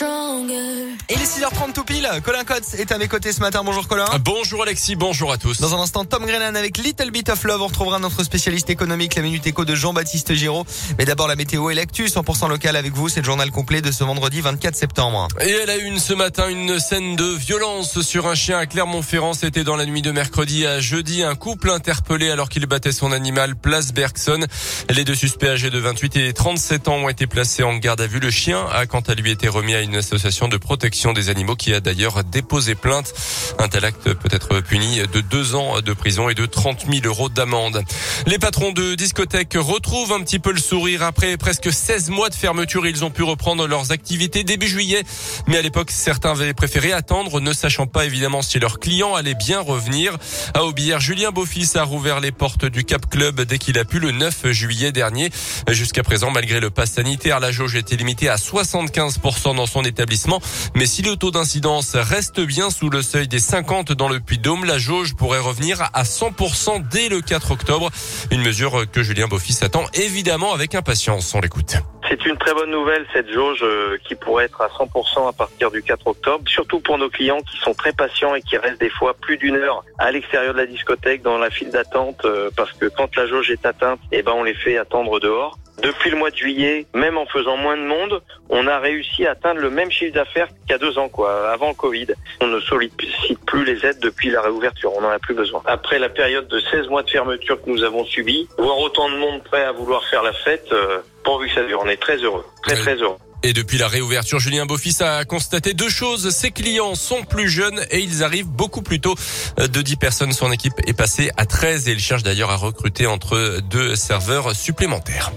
stronger. Et les 6h30 tout pile, Colin Cotes est à mes côtés ce matin. Bonjour Colin. Bonjour Alexis, bonjour à tous. Dans un instant, Tom Grennan avec Little Bit of Love. On retrouvera notre spécialiste économique, la Minute Éco de Jean-Baptiste Giraud. Mais d'abord la météo et l'actu, 100% local avec vous. C'est le journal complet de ce vendredi 24 septembre. Et elle a une ce matin une scène de violence sur un chien à Clermont-Ferrand. C'était dans la nuit de mercredi à jeudi. Un couple interpellé alors qu'il battait son animal place Bergson. Les deux suspects âgés de 28 et 37 ans ont été placés en garde à vue. Le chien a quant à lui été remis à une association de protection des animaux qui a d'ailleurs déposé plainte. Un tel acte peut être puni de deux ans de prison et de 30 000 euros d'amende. Les patrons de discothèques retrouvent un petit peu le sourire après presque 16 mois de fermeture. Ils ont pu reprendre leurs activités début juillet. Mais à l'époque, certains avaient préféré attendre, ne sachant pas évidemment si leurs clients allaient bien revenir. À Aubière, Julien Beaufils a rouvert les portes du Cap Club dès qu'il a pu le 9 juillet dernier. Jusqu'à présent, malgré le pass sanitaire, la jauge était limitée à 75% dans son établissement. Mais si le taux d'incidence reste bien sous le seuil des 50 dans le Puy-de-Dôme, la jauge pourrait revenir à 100% dès le 4 octobre. Une mesure que Julien Beaufils attend évidemment avec impatience. On l'écoute. C'est une très bonne nouvelle, cette jauge euh, qui pourrait être à 100% à partir du 4 octobre, surtout pour nos clients qui sont très patients et qui restent des fois plus d'une heure à l'extérieur de la discothèque dans la file d'attente euh, parce que quand la jauge est atteinte, eh ben on les fait attendre dehors. Depuis le mois de juillet, même en faisant moins de monde, on a réussi à atteindre le même chiffre d'affaires qu'il y a deux ans, quoi, avant le Covid. On ne sollicite plus les aides depuis la réouverture, on n'en a plus besoin. Après la période de 16 mois de fermeture que nous avons subie, voir autant de monde prêt à vouloir faire la fête, euh, pourvu que ça dure, on est très heureux, très très heureux. Et depuis la réouverture, Julien Beaufils a constaté deux choses. Ses clients sont plus jeunes et ils arrivent beaucoup plus tôt. De 10 personnes, son équipe est passée à 13 et il cherche d'ailleurs à recruter entre deux serveurs supplémentaires.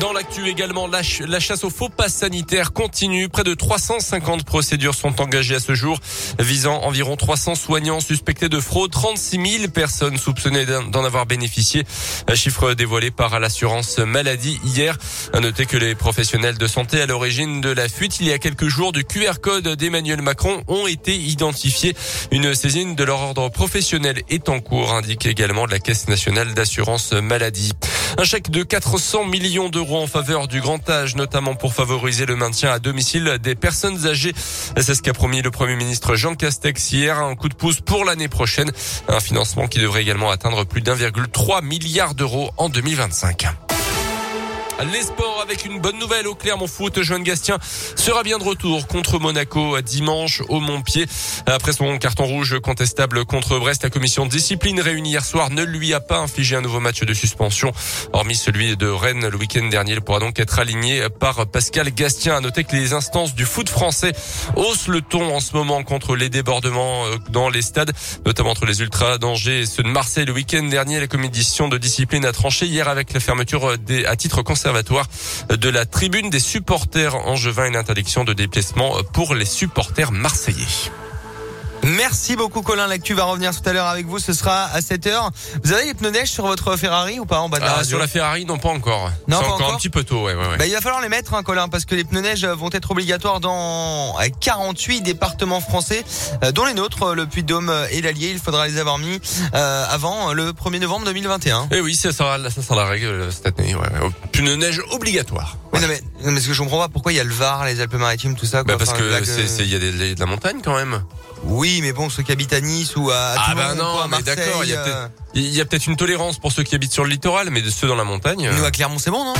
Dans l'actu également, la, chasse aux faux passes sanitaires continue. Près de 350 procédures sont engagées à ce jour, visant environ 300 soignants suspectés de fraude, 36 000 personnes soupçonnées d'en avoir bénéficié. Un chiffre dévoilé par l'assurance maladie hier. À noter que les professionnels de santé à l'origine de la fuite il y a quelques jours du QR code d'Emmanuel Macron ont été identifiés. Une saisine de leur ordre professionnel est en cours, indique également la Caisse nationale d'assurance maladie. Un chèque de 400 millions d'euros en faveur du grand âge, notamment pour favoriser le maintien à domicile des personnes âgées. C'est ce qu'a promis le Premier ministre Jean Castex hier. Un coup de pouce pour l'année prochaine. Un financement qui devrait également atteindre plus d'1,3 milliard d'euros en 2025. Les sports avec une bonne nouvelle au Clermont Foot. Joanne Gastien sera bien de retour contre Monaco dimanche au Montpied. Après son carton rouge contestable contre Brest, la commission de discipline réunie hier soir ne lui a pas infligé un nouveau match de suspension. Hormis celui de Rennes le week-end dernier, il pourra donc être aligné par Pascal Gastien. À noter que les instances du foot français haussent le ton en ce moment contre les débordements euh, dans les stades, notamment entre les Ultras d'Angers et ceux de Marseille le week-end dernier. La commission de discipline a tranché hier avec la fermeture des, à titre conservateur de la tribune des supporters angevins, une interdiction de déplacement pour les supporters marseillais. Merci beaucoup Colin, l'actu va revenir tout à l'heure avec vous, ce sera à 7h. Vous avez les pneus neige sur votre Ferrari ou pas en bas de la ah, Sur la Ferrari, non pas encore. Non, pas encore, encore, un petit peu tôt, ouais, ouais, ouais. Bah, il va falloir les mettre hein, Colin parce que les pneus neige vont être obligatoires dans 48 départements français euh, dont les nôtres, le Puy-de-Dôme et l'Allier, il faudra les avoir mis euh, avant le 1er novembre 2021. Et oui, ça sera, ça sera la règle cette année, ouais. Pneus neige obligatoire. Oui, non, mais, non, mais ce que je comprends pas, pourquoi il y a le Var, les Alpes-Maritimes, tout ça quoi. Bah parce que il y a des, de la montagne quand même. Oui, mais bon, ceux qui habitent à Nice ou à, ah bah non, à mais d'accord, il y a euh, peut-être peut une tolérance pour ceux qui habitent sur le littoral, mais de ceux dans la montagne. Nous à Clermont, c'est bon, non?